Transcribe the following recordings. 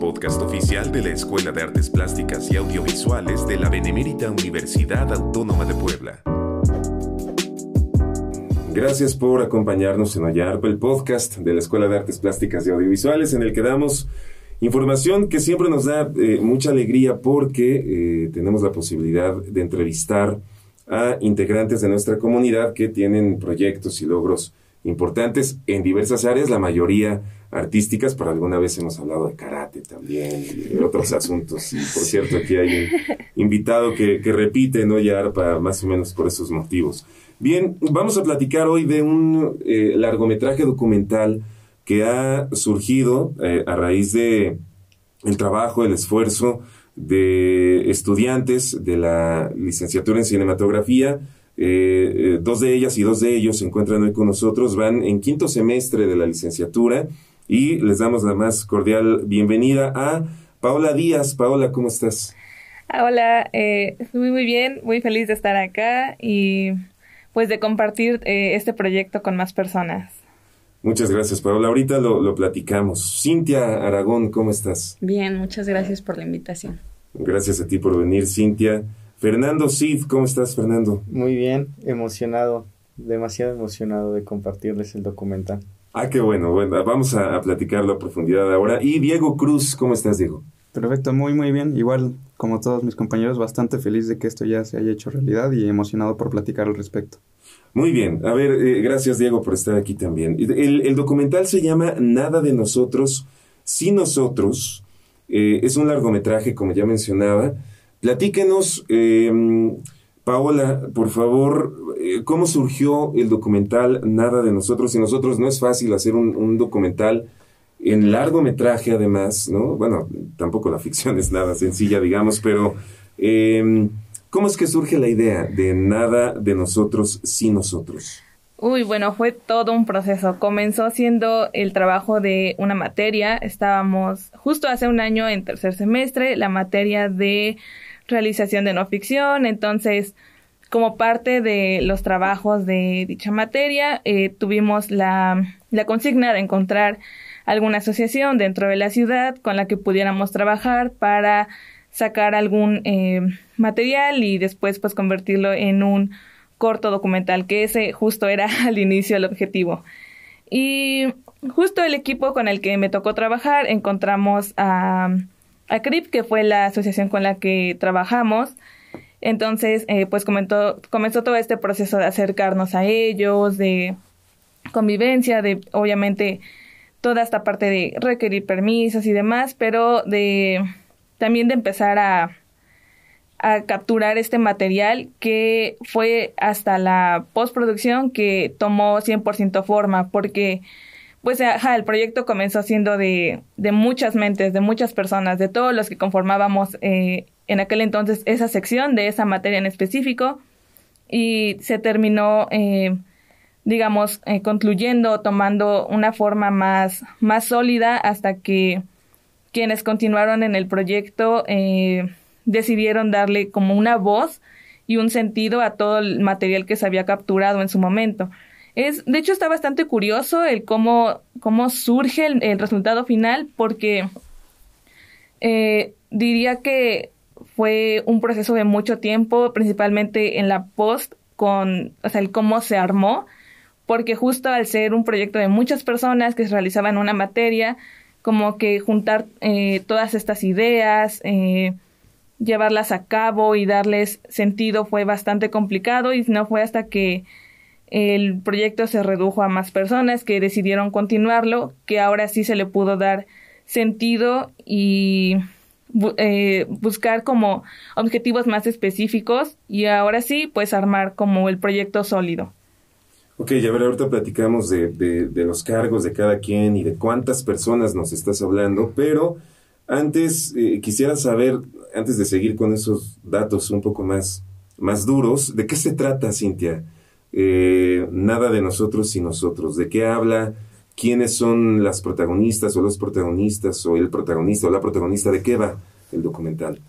Podcast oficial de la Escuela de Artes Plásticas y Audiovisuales de la Benemérita Universidad Autónoma de Puebla. Gracias por acompañarnos en Oye Arpa, el podcast de la Escuela de Artes Plásticas y Audiovisuales, en el que damos información que siempre nos da eh, mucha alegría porque eh, tenemos la posibilidad de entrevistar a integrantes de nuestra comunidad que tienen proyectos y logros importantes en diversas áreas, la mayoría artísticas, pero alguna vez hemos hablado de karate también y de otros asuntos. Y por cierto, aquí hay un invitado que, repite, ¿no? Ya para más o menos por esos motivos. Bien, vamos a platicar hoy de un eh, largometraje documental que ha surgido eh, a raíz de el trabajo, el esfuerzo de estudiantes de la licenciatura en cinematografía. Eh, eh, dos de ellas y dos de ellos se encuentran hoy con nosotros, van en quinto semestre de la licenciatura y les damos la más cordial bienvenida a Paola Díaz. Paola, ¿cómo estás? Hola, eh, muy muy bien, muy feliz de estar acá y pues de compartir este proyecto con más personas. Muchas gracias, Paola. Ahorita lo, lo platicamos. Cintia Aragón, ¿cómo estás? Bien, muchas gracias por la invitación. Gracias a ti por venir, Cintia. Fernando Cid, ¿cómo estás, Fernando? Muy bien, emocionado, demasiado emocionado de compartirles el documental. Ah, qué bueno, bueno, vamos a, platicarlo a profundidad ahora. Y Diego Cruz, ¿cómo estás, Diego? Perfecto, muy, muy bien. Igual, como todos mis compañeros, bastante feliz de que esto ya se haya hecho realidad y emocionado por platicar al respecto. Muy bien, a ver, eh, gracias Diego por estar aquí también. El, el documental se llama Nada de nosotros, sin nosotros, eh, es un largometraje, como ya mencionaba. Platíquenos, em, Paola, por favor, eh, ¿cómo surgió el documental Nada de nosotros? Y nosotros no es fácil hacer un, documental en largometraje, además, ¿no? Bueno, tampoco la ficción es nada sencilla, digamos, pero em, ¿cómo es que surge la idea de Nada de nosotros sin nosotros? Uy, bueno, fue todo un proceso. Comenzó siendo el trabajo de una materia. Estábamos justo hace un año en tercer semestre, la materia de realización de no ficción. Entonces, como parte de los trabajos de dicha materia, eh, tuvimos la, la consigna de encontrar alguna asociación dentro de la ciudad con la que pudiéramos trabajar para sacar algún eh, material y después pues convertirlo en un corto documental, que ese justo era al inicio el objetivo. Y justo el equipo con el que me tocó trabajar, encontramos a, CRIP, que fue la asociación con la que trabajamos. Entonces, eh, pues comenzó todo este proceso de acercarnos a ellos, de convivencia, de obviamente toda esta parte de requerir permisos y demás, pero de también de empezar a, a capturar este material que fue hasta la postproducción que tomó 100% forma porque pues ajá, el proyecto comenzó siendo de, muchas mentes, de muchas personas, de todos los que conformábamos eh, en aquel entonces esa sección de esa materia en específico y se terminó eh, digamos eh, concluyendo tomando una forma más más sólida hasta que quienes continuaron en el proyecto eh, decidieron darle como una voz y un sentido a todo el material que se había capturado en su momento. Es, de hecho, está bastante curioso el cómo, cómo surge el, resultado final, porque eh, diría que fue un proceso de mucho tiempo, principalmente en la post, con, o sea, el cómo se armó, porque justo al ser un proyecto de muchas personas que se realizaban una materia, como que juntar eh, todas estas ideas, eh, llevarlas a cabo y darles sentido fue bastante complicado y no fue hasta que el proyecto se redujo a más personas que decidieron continuarlo, que ahora sí se le pudo dar sentido y eh, buscar como objetivos más específicos y ahora sí pues armar como el proyecto sólido. Ok, ya ver, ahorita platicamos de, de, los cargos de cada quien y de cuántas personas nos estás hablando, pero antes eh, quisiera saber antes de seguir con esos datos un poco más, más duros, ¿de qué se trata, Cintia? Eh, nada de nosotros sin nosotros. ¿De qué habla? ¿Quiénes son las protagonistas o los protagonistas o el protagonista o la protagonista? ¿De qué va el documental?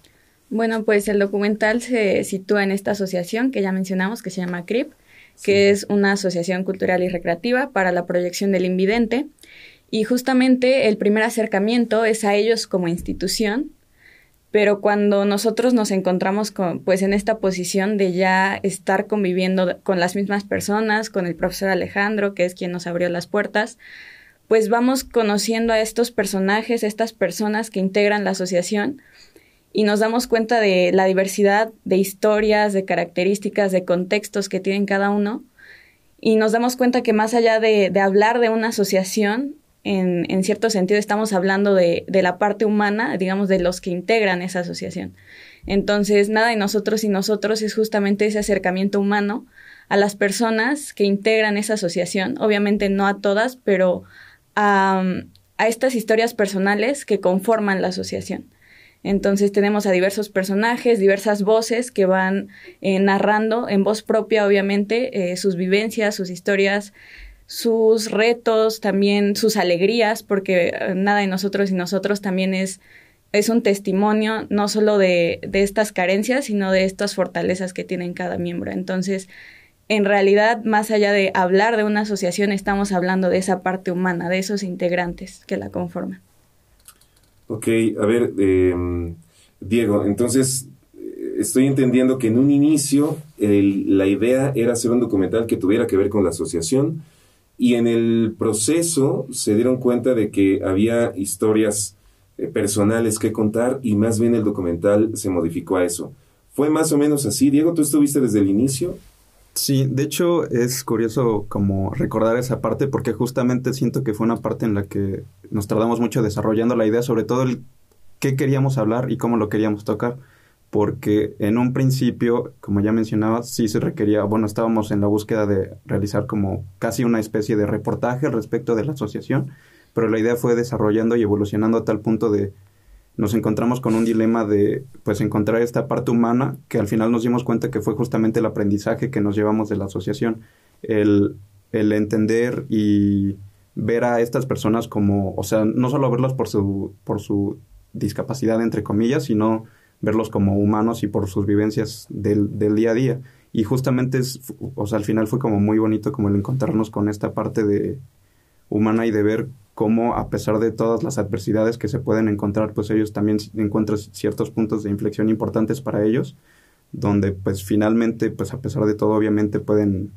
Bueno, pues el documental se sitúa en esta asociación que ya mencionamos, que se llama CRIP, que es una asociación cultural y recreativa para la proyección del invidente. Y justamente el primer acercamiento es a ellos como institución, pero cuando nosotros nos encontramos con, pues en esta posición de ya estar conviviendo con las mismas personas, con el profesor Alejandro, que es quien nos abrió las puertas, pues vamos conociendo a estos personajes, estas personas que integran la asociación y nos damos cuenta de la diversidad de historias, de características, de contextos que tienen cada uno y nos damos cuenta que más allá de, hablar de una asociación, en, cierto sentido estamos hablando de, la parte humana, digamos, de los que integran esa asociación. Entonces, nada de nosotros y nosotros es justamente ese acercamiento humano a las personas que integran esa asociación, obviamente no a todas, pero a, a estas historias personales que conforman la asociación. Entonces tenemos a diversos personajes, diversas voces que van eh, narrando en voz propia, obviamente, eh, sus vivencias, sus historias, sus retos, también sus alegrías, porque eh, nada de nosotros y nosotros también es, es un testimonio no solo de, de estas carencias, sino de estas fortalezas que tienen cada miembro. Entonces, en realidad, más allá de hablar de una asociación, estamos hablando de esa parte humana, de esos integrantes que la conforman. Ok, a ver, em, Diego, entonces eh, estoy entendiendo que en un inicio la idea era hacer un documental que tuviera que ver con la asociación y en el proceso se dieron cuenta de que había historias eh, personales que contar y más bien el documental se modificó a eso. ¿Fue más o menos así? Diego, ¿tú estuviste desde el inicio? Sí, de hecho es curioso como recordar esa parte porque justamente siento que fue una parte en la que nos tardamos mucho desarrollando la idea, sobre todo el qué queríamos hablar y cómo lo queríamos tocar, porque en un principio, como ya mencionaba, sí se requería, bueno, estábamos en la búsqueda de realizar como casi una especie de reportaje respecto de la asociación, pero la idea fue desarrollando y evolucionando a tal punto de nos encontramos con un dilema de pues encontrar esta parte humana que al final nos dimos cuenta que fue justamente el aprendizaje que nos llevamos de la asociación, el, el entender y ver a estas personas como, o sea, no solo verlos por su, por su discapacidad, entre comillas, sino verlos como humanos y por sus vivencias del, del día a día. Y justamente, es, o sea, al final fue como muy bonito como el encontrarnos con esta parte de humana y de ver cómo a pesar de todas las adversidades que se pueden encontrar, pues ellos también encuentran ciertos puntos de inflexión importantes para ellos, donde pues finalmente, pues a pesar de todo, obviamente pueden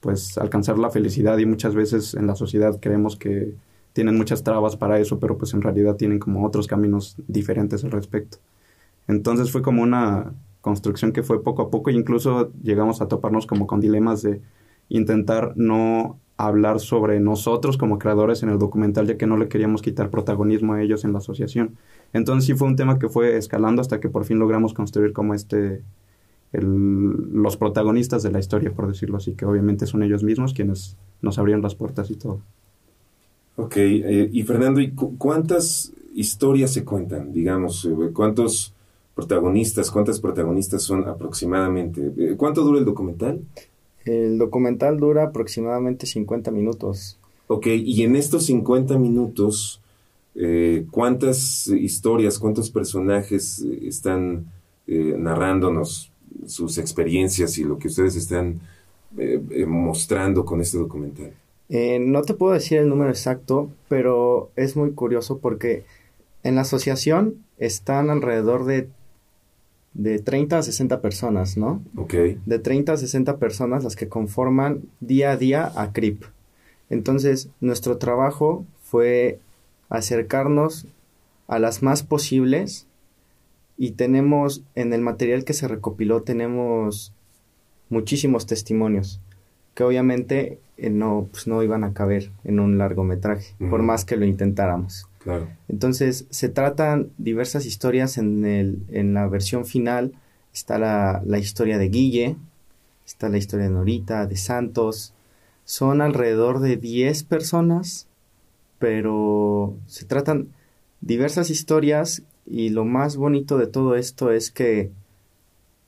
pues alcanzar la felicidad y muchas veces en la sociedad creemos que tienen muchas trabas para eso, pero pues en realidad tienen como otros caminos diferentes al respecto. Entonces fue como una construcción que fue poco a poco e incluso llegamos a toparnos como con dilemas de intentar no hablar sobre nosotros como creadores en el documental, ya que no le queríamos quitar protagonismo a ellos en la asociación. Entonces sí fue un tema que fue escalando hasta que por fin logramos construir como este, los protagonistas de la historia, por decirlo así, que obviamente son ellos mismos quienes nos abrían las puertas y todo. Ok, eh, y Fernando, ¿y cuántas historias se cuentan? Digamos, eh, ¿cuántos protagonistas, cuántas protagonistas son aproximadamente? Eh, ¿Cuánto dura el documental? El documental dura aproximadamente 50 minutos. Ok, y en estos 50 minutos, eh, ¿cuántas historias, cuántos personajes eh, están eh, narrándonos sus experiencias y lo que ustedes están mostrando con este documental? no te puedo decir el número exacto, pero es muy curioso porque en la asociación están alrededor de de 30 a 60 personas, ¿no? Ok. De 30 a 60 personas las que conforman día a día a CRIP. Entonces, nuestro trabajo fue acercarnos a las más posibles y tenemos, en el material que se recopiló, tenemos muchísimos testimonios que obviamente eh, no, pues no iban a caber en un largometraje, por más que lo intentáramos. Entonces, se tratan diversas historias en, el, en la versión final. Está la, la historia de Guille, está la historia de Norita, de Santos. Son alrededor de 10 personas, pero se tratan diversas historias y lo más bonito de todo esto es que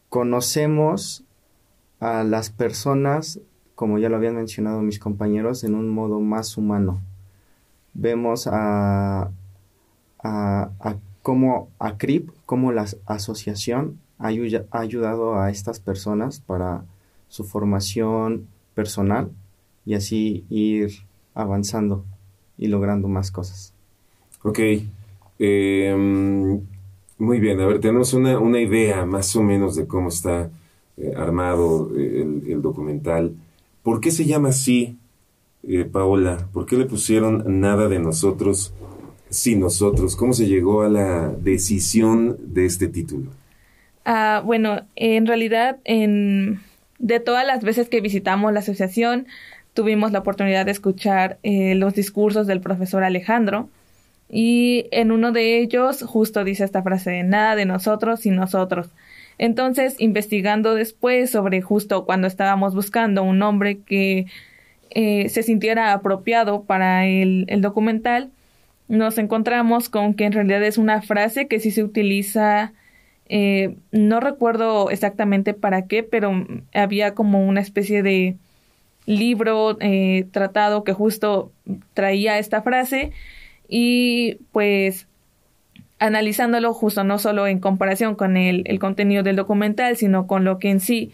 conocemos a las personas, como ya lo habían mencionado mis compañeros, en un modo más humano vemos a, a, a cómo ACRIP, como la asociación ha, ayudado a estas personas para su formación personal y así ir avanzando y logrando más cosas. Ok. Eh, muy bien, a ver, tenemos una, una, idea más o menos de cómo está eh, armado eh, el, documental. ¿Por qué se llama así, eh, Paola? ¿Por qué le pusieron nada de nosotros sin nosotros? ¿Cómo se llegó a la decisión de este título? Ah, bueno, en realidad, en, de todas las veces que visitamos la asociación, tuvimos la oportunidad de escuchar eh, los discursos del profesor Alejandro y en uno de ellos justo dice esta frase, nada de nosotros sin nosotros. Entonces, investigando después sobre justo cuando estábamos buscando un nombre que eh, se sintiera apropiado para el, el documental, nos encontramos con que en realidad es una frase que sí se utiliza eh, no recuerdo exactamente para qué, pero había como una especie de libro eh, tratado que justo traía esta frase y pues analizándolo justo no solo en comparación con el, el contenido del documental, sino con lo que en sí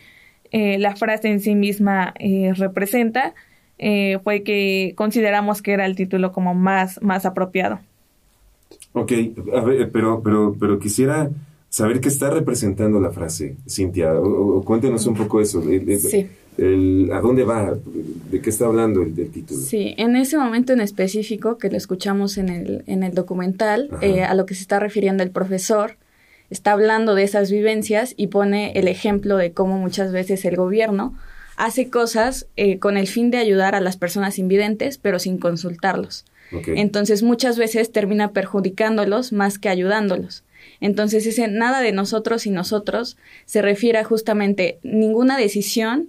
eh, la frase en sí misma eh, representa, eh, fue que consideramos que era el título como más, más apropiado. Ok, a ver, pero, pero, pero quisiera saber qué está representando la frase, Cintia, o, o cuéntenos un poco eso. Sí. El- ¿A dónde va? ¿De qué está hablando el, el título? Sí, en ese momento en específico que lo escuchamos en el, en el documental, eh, a lo que se está refiriendo el profesor, está hablando de esas vivencias y pone el ejemplo de cómo muchas veces el gobierno hace cosas eh, con el fin de ayudar a las personas invidentes, pero sin consultarlos. Entonces muchas veces termina perjudicándolos más que ayudándolos. Entonces ese nada de nosotros y nosotros se refiere a justamente ninguna decisión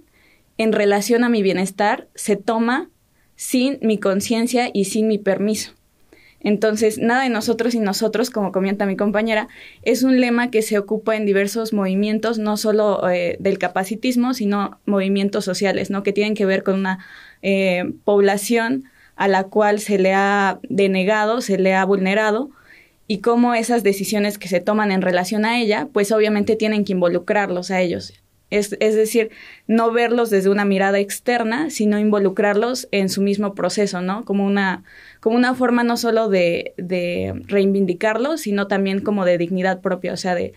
en relación a mi bienestar se toma sin mi conciencia y sin mi permiso. Entonces, nada de nosotros y nosotros, como comenta mi compañera, es un lema que se ocupa en diversos movimientos, no solo eh, del capacitismo, sino movimientos sociales, ¿no? Que tienen que ver con una eh, población a la cual se le ha denegado, se le ha vulnerado, y cómo esas decisiones que se toman en relación a ella, pues obviamente tienen que involucrarlos a ellos. Es, es, decir, no verlos desde una mirada externa, sino involucrarlos en su mismo proceso, ¿no? Como una, como una forma no solo de, de reivindicarlos, sino también como de dignidad propia, o sea, de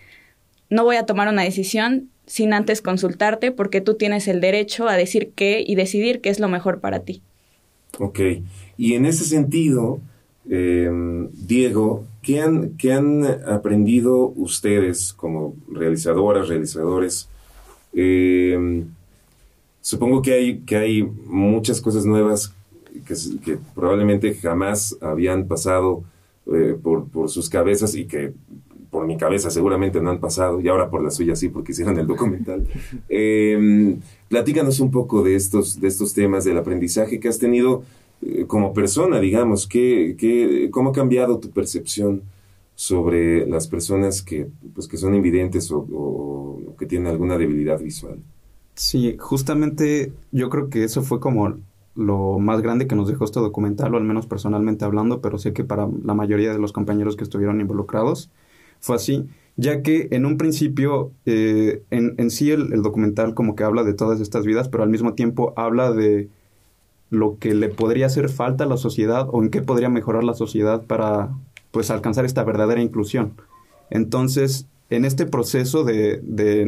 no voy a tomar una decisión sin antes consultarte porque tú tienes el derecho a decir qué y decidir qué es lo mejor para ti. Ok. Y en ese sentido, eh, Diego, ¿qué han, ¿qué han aprendido ustedes como realizadoras, realizadores? Eh, supongo que hay, que hay muchas cosas nuevas que, que probablemente jamás habían pasado eh, por, por, sus cabezas y que por mi cabeza seguramente no han pasado, y ahora por la suya sí, porque hicieron el documental. Eh, platícanos un poco de estos, de estos temas, del aprendizaje que has tenido eh, como persona, digamos, ¿qué, qué, ¿cómo ha cambiado tu percepción sobre las personas que, pues, que son invidentes o, que tienen alguna debilidad visual? Sí, justamente yo creo que eso fue como lo más grande que nos dejó este documental, o al menos personalmente hablando, pero sé que para la mayoría de los compañeros que estuvieron involucrados fue así, ya que en un principio, eh, en, en, sí el, el, documental como que habla de todas estas vidas, pero al mismo tiempo habla de lo que le podría hacer falta a la sociedad o en qué podría mejorar la sociedad para pues alcanzar esta verdadera inclusión. Entonces, en este proceso de,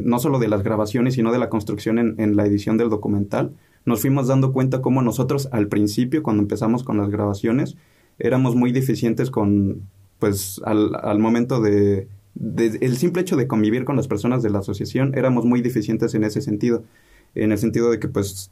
no solo de las grabaciones, sino de la construcción en, la edición del documental, nos fuimos dando cuenta cómo nosotros al principio, cuando empezamos con las grabaciones, éramos muy deficientes con, pues, al, al momento de, de, el simple hecho de convivir con las personas de la asociación, éramos muy deficientes en ese sentido, en el sentido de que, pues,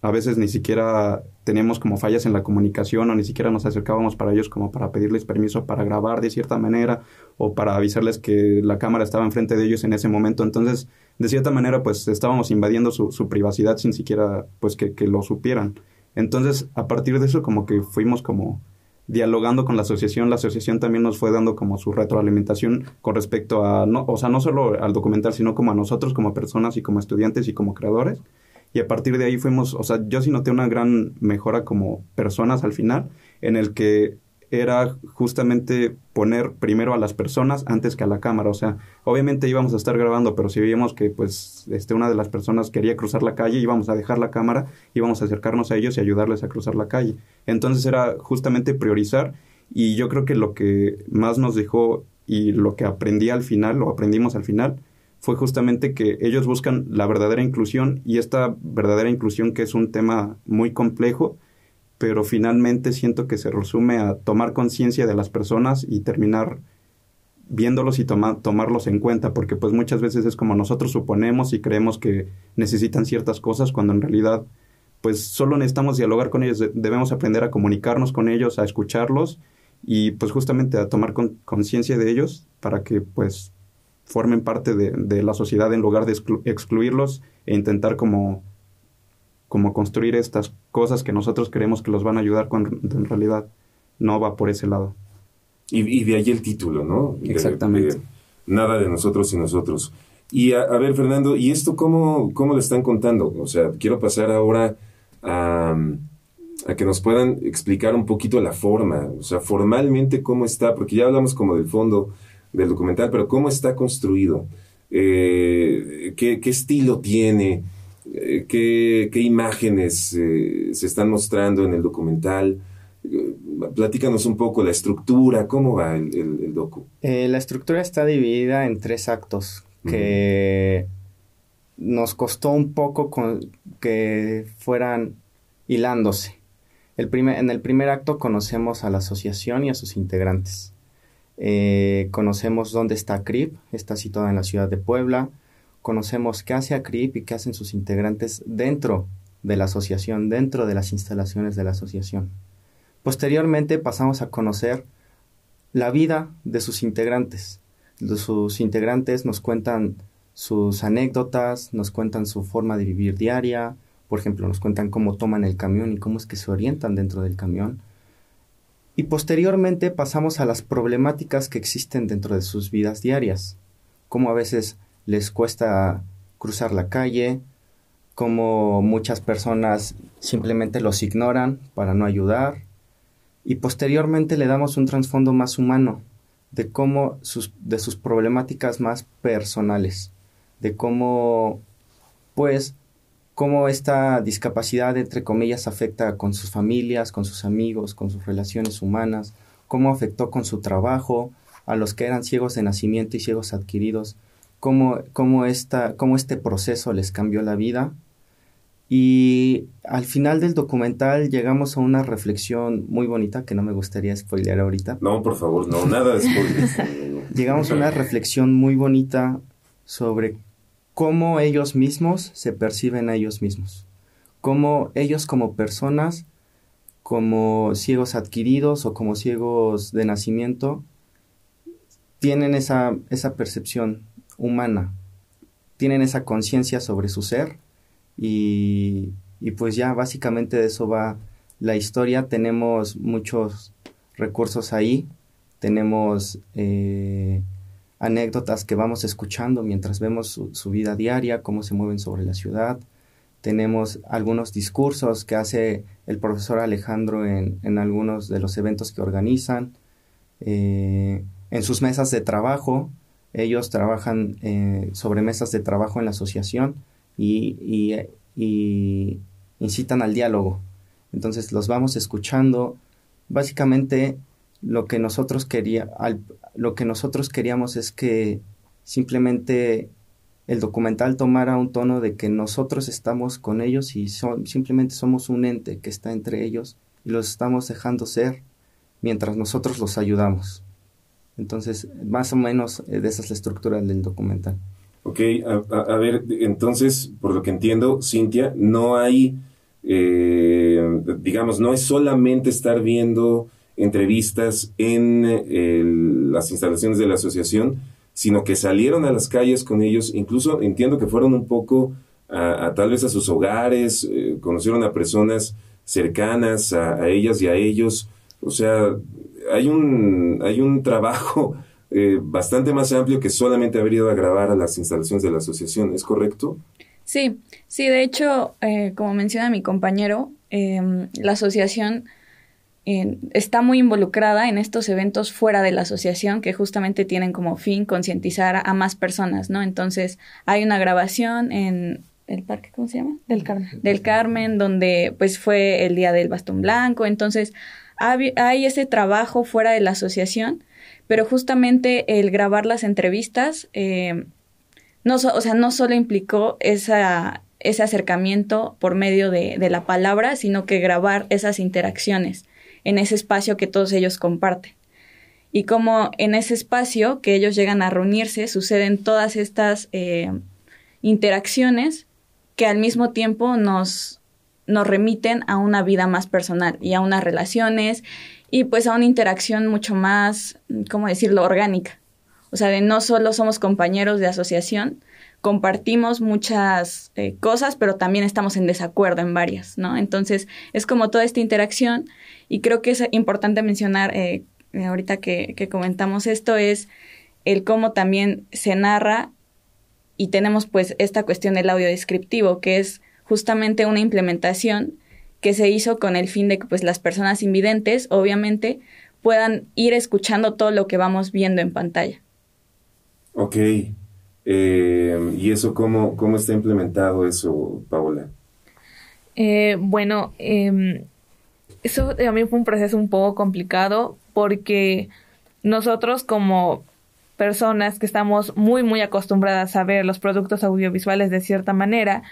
a veces ni siquiera teníamos como fallas en la comunicación o ni siquiera nos acercábamos para ellos como para pedirles permiso para grabar de cierta manera o para avisarles que la cámara estaba enfrente de ellos en ese momento. Entonces, de cierta manera, pues estábamos invadiendo su, privacidad sin siquiera pues que, que, lo supieran. Entonces, a partir de eso como que fuimos como dialogando con la asociación, la asociación también nos fue dando como su retroalimentación con respecto a, no, o sea, no solo al documental, sino como a nosotros como personas y como estudiantes y como creadores y a partir de ahí fuimos, o sea, yo sí noté una gran mejora como personas al final, en el que era justamente poner primero a las personas antes que a la cámara. O sea, obviamente íbamos a estar grabando, pero si veíamos que pues este, una de las personas quería cruzar la calle, íbamos a dejar la cámara, íbamos a acercarnos a ellos y ayudarles a cruzar la calle. Entonces era justamente priorizar y yo creo que lo que más nos dejó y lo que aprendí al final, lo aprendimos al final, fue justamente que ellos buscan la verdadera inclusión y esta verdadera inclusión que es un tema muy complejo, pero finalmente siento que se resume a tomar conciencia de las personas y terminar viéndolos y tomarlos en cuenta, porque pues muchas veces es como nosotros suponemos y creemos que necesitan ciertas cosas cuando en realidad pues solo necesitamos dialogar con ellos, debemos aprender a comunicarnos con ellos, a escucharlos y pues justamente a tomar conciencia de ellos para que pues formen parte de, de la sociedad en lugar de excluirlos e intentar como como construir estas cosas que nosotros creemos que los van a ayudar cuando en realidad no va por ese lado. Y, de ahí el título, ¿no? Exactamente. nada de nosotros y nosotros. Y a, ver, Fernando, ¿y esto cómo, cómo le están contando? O sea, quiero pasar ahora a, a que nos puedan explicar un poquito la forma, o sea, formalmente cómo está, porque ya hablamos como del fondo del documental, pero cómo está construido, eh, qué, qué estilo tiene, eh, qué, imágenes eh, se están mostrando en el documental. Platícanos un poco la estructura, cómo va el, el, docu. la estructura está dividida en tres actos que nos costó un poco que fueran hilándose. El primer, en el primer acto conocemos a la asociación y a sus integrantes. Conocemos dónde está CRIP, está situada en la ciudad de Puebla conocemos qué hace ACRIP y qué hacen sus integrantes dentro de la asociación, dentro de las instalaciones de la asociación. Posteriormente pasamos a conocer la vida de sus integrantes. Sus integrantes nos cuentan sus anécdotas, nos cuentan su forma de vivir diaria, por ejemplo, nos cuentan cómo toman el camión y cómo es que se orientan dentro del camión. Y posteriormente pasamos a las problemáticas que existen dentro de sus vidas diarias, cómo a veces les cuesta cruzar la calle, como muchas personas simplemente los ignoran para no ayudar, y posteriormente le damos un trasfondo más humano de cómo sus, de sus problemáticas más personales, de cómo pues cómo esta discapacidad entre comillas afecta con sus familias, con sus amigos, con sus relaciones humanas, cómo afectó con su trabajo, a los que eran ciegos de nacimiento y ciegos adquiridos, cómo, cómo, esta, cómo este proceso les cambió la vida. Y al final del documental llegamos a una reflexión muy bonita que no me gustaría spoilear ahorita. No, por favor, no, nada de spoilers. llegamos a una reflexión muy bonita sobre cómo ellos mismos se perciben a ellos mismos. Cómo ellos como personas, como ciegos adquiridos o como ciegos de nacimiento, tienen esa, esa percepción humana. Tienen esa conciencia sobre su ser y, pues ya básicamente de eso va la historia. Tenemos muchos recursos ahí, tenemos eh, anécdotas que vamos escuchando mientras vemos su, vida diaria, cómo se mueven sobre la ciudad. Tenemos algunos discursos que hace el profesor Alejandro en, en algunos de los eventos que organizan. Eh, en sus mesas de trabajo ellos trabajan eh, sobre mesas de trabajo en la asociación y, y, incitan al diálogo. Entonces los vamos escuchando. Básicamente lo que nosotros quería, lo que nosotros queríamos es que simplemente el documental tomara un tono de que nosotros estamos con ellos y simplemente somos un ente que está entre ellos y los estamos dejando ser mientras nosotros los ayudamos. Entonces, más o menos eh, de esa es la estructura del documental. Ok, a, ver, entonces, por lo que entiendo, Cintia, no hay, eh, digamos, no es solamente estar viendo entrevistas en las instalaciones de la asociación, sino que salieron a las calles con ellos, incluso entiendo que fueron un poco a, tal vez a sus hogares, eh, conocieron a personas cercanas a, ellas y a ellos, o sea, hay un, hay un trabajo eh, bastante más amplio que solamente haber ido a grabar a las instalaciones de la asociación, ¿es correcto? Sí, sí, de hecho, eh, como menciona mi compañero, la asociación está muy involucrada en estos eventos fuera de la asociación que justamente tienen como fin concientizar a, más personas, ¿no? Entonces, hay una grabación en el parque, ¿cómo se llama? Del Carmen. Del Carmen, donde pues fue el día del bastón blanco. Entonces, hay ese trabajo fuera de la asociación, pero justamente el grabar las entrevistas, eh, no, o sea, no solo implicó esa, ese acercamiento por medio de, de la palabra, sino que grabar esas interacciones en ese espacio que todos ellos comparten. Y como en ese espacio que ellos llegan a reunirse suceden todas estas eh, interacciones que al mismo tiempo nos, nos remiten a una vida más personal y a unas relaciones y pues a una interacción mucho más, ¿cómo decirlo?, orgánica. O sea, de no solo somos compañeros de asociación, compartimos muchas eh, cosas, pero también estamos en desacuerdo en varias, ¿no? Entonces, es como toda esta interacción y creo que es importante mencionar, eh, ahorita que, comentamos esto, es el cómo también se narra y tenemos pues esta cuestión del audio descriptivo, que es justamente una implementación que se hizo con el fin de que pues las personas invidentes, obviamente, puedan ir escuchando todo lo que vamos viendo en pantalla. Ok. Eh, ¿Y eso cómo, cómo está implementado eso, Paola? Eh, bueno, eh, eso también fue un proceso un poco complicado porque nosotros como personas que estamos muy, muy acostumbradas a ver los productos audiovisuales de cierta manera,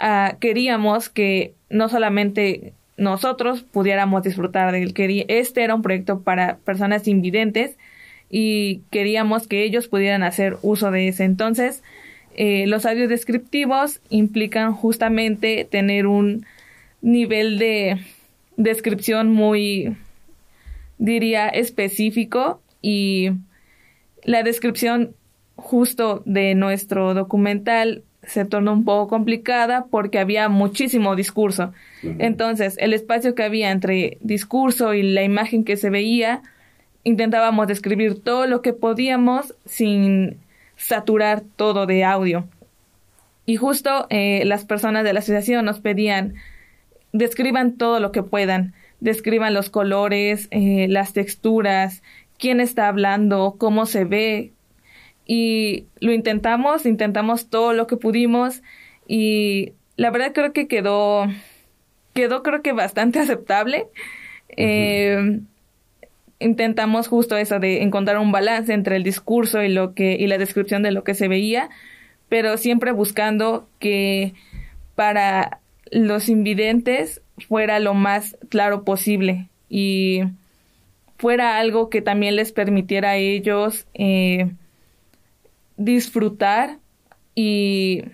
uh, queríamos que no solamente nosotros pudiéramos disfrutar de él, este era un proyecto para personas invidentes y queríamos que ellos pudieran hacer uso de ese. Entonces, eh, los audios descriptivos implican justamente tener un nivel de descripción muy, diría, específico y la descripción justo de nuestro documental se tornó un poco complicada porque había muchísimo discurso. Entonces, el espacio que había entre discurso y la imagen que se veía, intentábamos describir todo lo que podíamos sin saturar todo de audio. Y justo eh, las personas de la asociación nos pedían describan todo lo que puedan, describan los colores, eh, las texturas, quién está hablando, cómo se ve. Y lo intentamos, intentamos todo lo que pudimos y la verdad creo que quedó, quedó creo que bastante aceptable. Eh, intentamos justo eso de encontrar un balance entre el discurso y lo que y la descripción de lo que se veía, pero siempre buscando que para los invidentes fuera lo más claro posible y fuera algo que también les permitiera a ellos eh, disfrutar y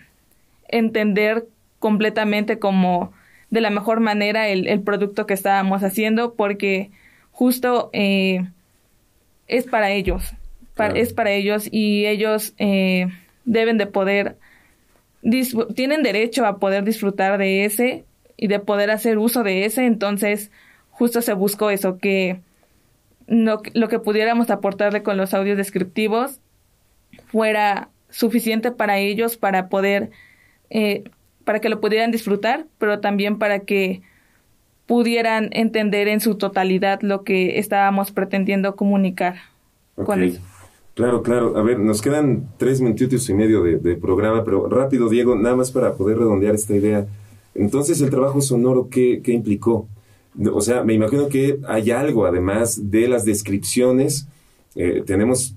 entender completamente como de la mejor manera el, producto que estábamos haciendo porque justo eh, es para ellos, es para ellos y ellos eh, deben de poder tienen derecho a poder disfrutar de ese y de poder hacer uso de ese, entonces justo se buscó eso, que lo que pudiéramos aportarle con los audios descriptivos fuera suficiente para ellos para poder, eh, para que lo pudieran disfrutar, pero también para que pudieran entender en su totalidad lo que estábamos pretendiendo comunicar con ellos. Claro, claro. A ver, nos quedan tres minutitos y medio de, programa, pero rápido, Diego, nada más para poder redondear esta idea. Entonces, el trabajo sonoro, ¿qué, qué implicó? O sea, me imagino que hay algo, además de las descripciones, eh, tenemos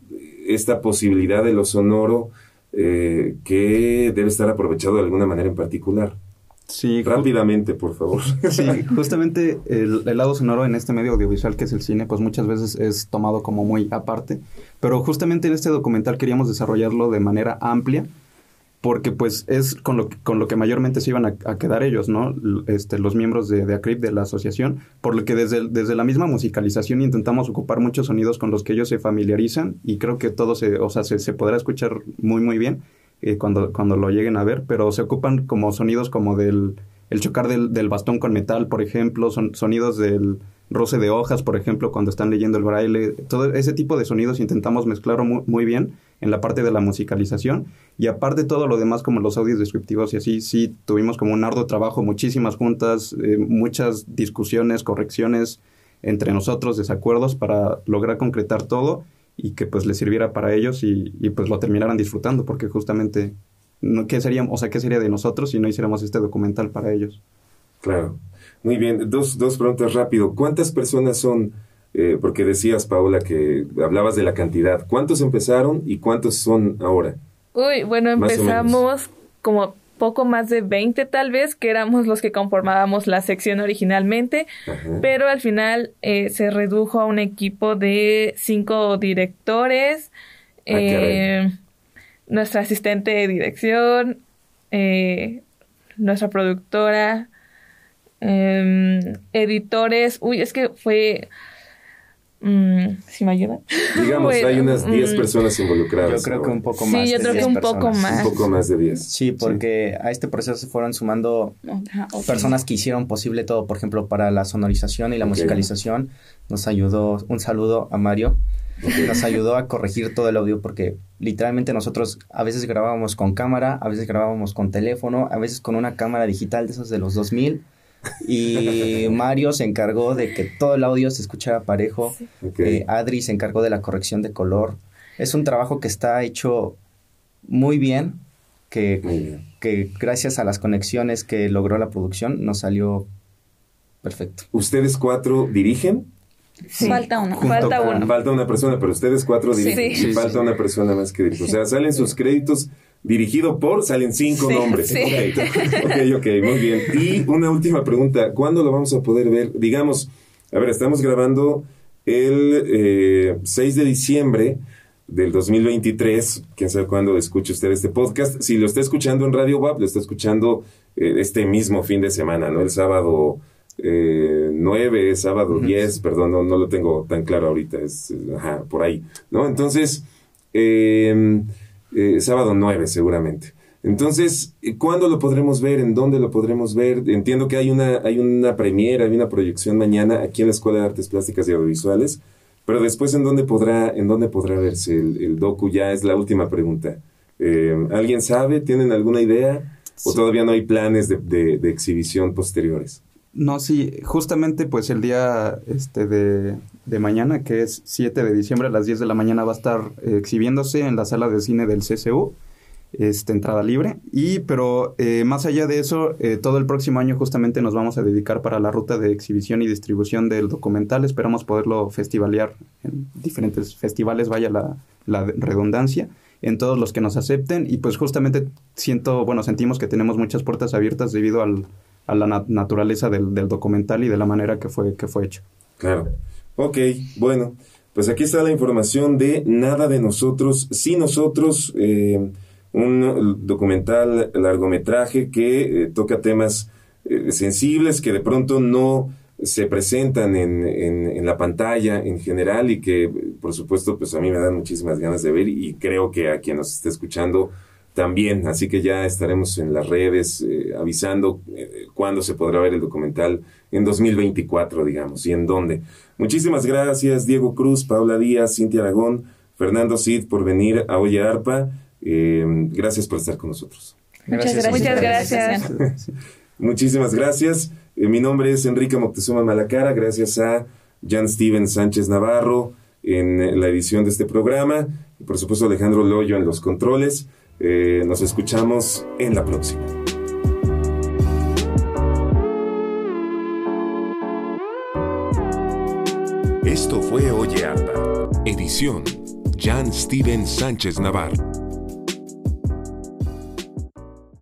esta posibilidad de lo sonoro eh, que debe estar aprovechado de alguna manera en particular. Sí, rápidamente, por favor. Sí, justamente el, lado sonoro en este medio audiovisual que es el cine, pues muchas veces es tomado como muy aparte, pero justamente en este documental queríamos desarrollarlo de manera amplia, porque pues es con lo, con lo que mayormente se iban a, quedar ellos, ¿no? Este, los miembros de, de ACRIP, de la asociación, por lo que desde, desde la misma musicalización intentamos ocupar muchos sonidos con los que ellos se familiarizan y creo que todo se, o sea, se, se podrá escuchar muy, muy bien eh, cuando, cuando lo lleguen a ver, pero se ocupan como sonidos como del el chocar del, del bastón con metal, por ejemplo, son sonidos del roce de hojas, por ejemplo, cuando están leyendo el braille, todo ese tipo de sonidos intentamos mezclarlo muy, bien en la parte de la musicalización. Y aparte todo lo demás como los audios descriptivos y así, sí tuvimos como un arduo trabajo, muchísimas juntas, eh, muchas discusiones, correcciones, entre nosotros desacuerdos para lograr concretar todo y que pues les sirviera para ellos y, y pues lo terminaran disfrutando porque justamente no, ¿qué sería, o sea, qué sería de nosotros si no hiciéramos este documental para ellos? Claro. Muy bien, dos, dos preguntas rápido. ¿Cuántas personas son? Eh, porque decías, Paola, que hablabas de la cantidad. ¿Cuántos empezaron y cuántos son ahora? Uy, bueno, empezamos como poco más de 20 tal vez, que éramos los que conformábamos la sección originalmente, Ajá. pero al final eh, se redujo a un equipo de cinco directores, Ah, eh, nuestra asistente de dirección, eh, nuestra productora, em, editores, uy, es que fue... mm, si me ayudan. Digamos, hay unas 10 mm, personas involucradas. Yo creo que un poco Sí, más. yo de creo que 10 un poco más. Un poco más de 10. Sí, porque a este proceso se fueron sumando ok. personas que hicieron posible todo. Por ejemplo, para la sonorización y la musicalización nos ayudó, un saludo a Mario, nos ayudó a corregir todo el audio porque literalmente nosotros a veces grabábamos con cámara, a veces grabábamos con teléfono, a veces con una cámara digital de esos de los 2000 y Mario se encargó de que todo el audio se escuchara parejo, eh, Adri se encargó de la corrección de color. Es un trabajo que está hecho muy bien, que Muy bien. que gracias a las conexiones que logró la producción nos salió perfecto. ¿Ustedes cuatro dirigen? Sí. Falta uno. Falta con- uno. Falta una persona, pero ustedes cuatro Sí. dirigen. Sí, falta sí, una persona más que dirige. O sea, salen sus créditos dirigido por, salen cinco Sí, nombres. sí. Ok, ok, ok, muy bien. Y una última pregunta. ¿Cuándo lo vamos a poder ver? Digamos, a ver, estamos grabando el eh, 6 de diciembre del 2023. Quién sabe cuándo escuche usted este podcast. Si lo está escuchando en Radio WAP, lo está escuchando eh, este mismo fin de semana, ¿no? El sábado eh, 9, sábado 10, perdón, no, no lo tengo tan claro ahorita, es ajá, por ahí, ¿no? Entonces, eh, eh, sábado 9 seguramente. Entonces, eh, ¿cuándo lo podremos ver? ¿En dónde lo podremos ver? Entiendo que hay una, hay una premiera, hay una proyección mañana aquí en la Escuela de Artes Plásticas y Audiovisuales, pero después, ¿en dónde podrá, en dónde podrá verse el, el docu? Ya es la última pregunta. Eh, ¿Alguien sabe? ¿Tienen alguna idea? ¿O Sí. todavía no hay planes de, de- de exhibición posteriores? No, sí, justamente pues el día este de, de mañana, que es 7 de diciembre a las 10 de la mañana, va a estar eh, exhibiéndose en la sala de cine del CCU, este, entrada libre. Y, pero eh, más allá de eso, eh, todo el próximo año justamente nos vamos a dedicar para la ruta de exhibición y distribución del documental. Esperamos poderlo festivalear en diferentes festivales, vaya la, la redundancia, en todos los que nos acepten. Y pues justamente siento, bueno, sentimos que tenemos muchas puertas abiertas debido al a la nat- naturaleza del, documental y de la manera que fue, que fue hecho. Claro. Ok, bueno, pues aquí está la información de Nada de nosotros, sin nosotros, eh, un documental largometraje que eh, toca temas eh, sensibles que de pronto no se presentan en, en, en la pantalla en general y que, por supuesto, pues a mí me dan muchísimas ganas de ver y creo que a quien nos esté escuchando también, así que ya estaremos en las redes eh, avisando eh, cuándo se podrá ver el documental en 2024, digamos, y en dónde. Muchísimas gracias, Diego Cruz, Paula Díaz, Cintia Aragón, Fernando Cid, por venir a Oye Arpa. Eh, gracias por estar con nosotros. Muchas gracias. Muchas. Muchísimas gracias. Eh, mi nombre es Enrique Moctezuma Malacara, gracias a Jan Steven Sánchez Navarro en la edición de este programa y por supuesto Alejandro Loyo en los controles. Eh, nos escuchamos en la próxima. Esto fue Oye Arpa. Edición Jan Steven Sánchez Navarro.